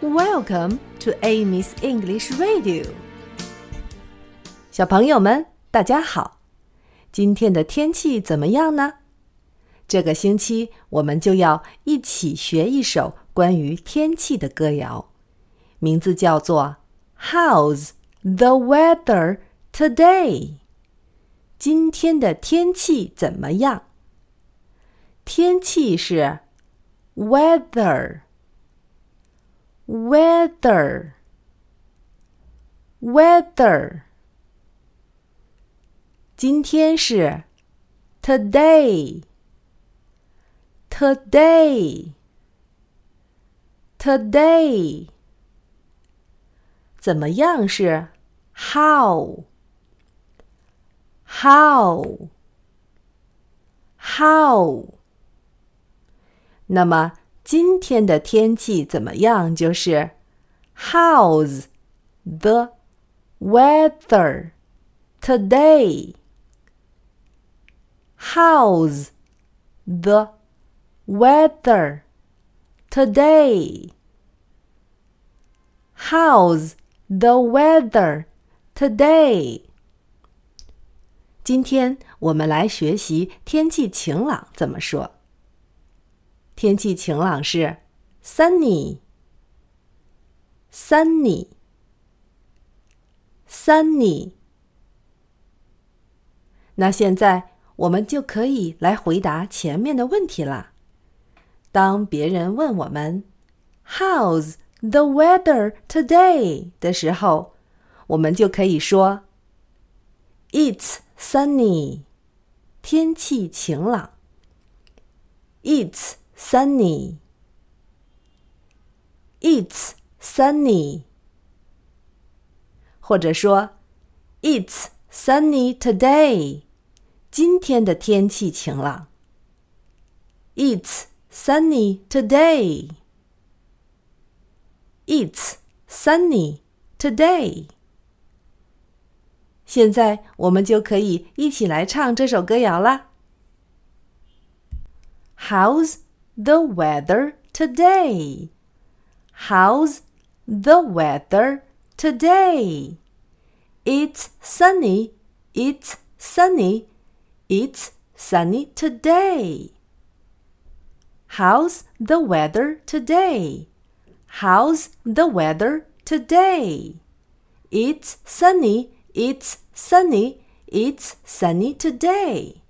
Welcome to Amy's English Radio。小朋友们，大家好！今天的天气怎么样呢？这个星期我们就要一起学一首关于天气的歌谣，名字叫做《How's the Weather Today》。今天的天气怎么样？天气是 weather。 weather weather 今天是 today today today 怎么样是 how how how 那么 今天的天气怎么样？就是 How's the weather today? How's the weather today? How's the weather today? 今天我们来学习天气晴朗怎么说。 天气晴朗是 sunny，sunny，sunny。那现在我们就可以来回答前面的问题啦。当别人问我们 “How's the weather today” 的时候，我们就可以说 “It's sunny”，天气晴朗。It's sunny. It's sunny. 或者说，It's sunny today. 今天的天气晴朗。It's sunny today. It's sunny today. 现在我们就可以一起来唱这首歌谣啦。How's the weather today? How's the weather today? It's sunny, it's sunny, it's sunny today. How's the weather today? How's the weather today? It's sunny, it's sunny, it's sunny today.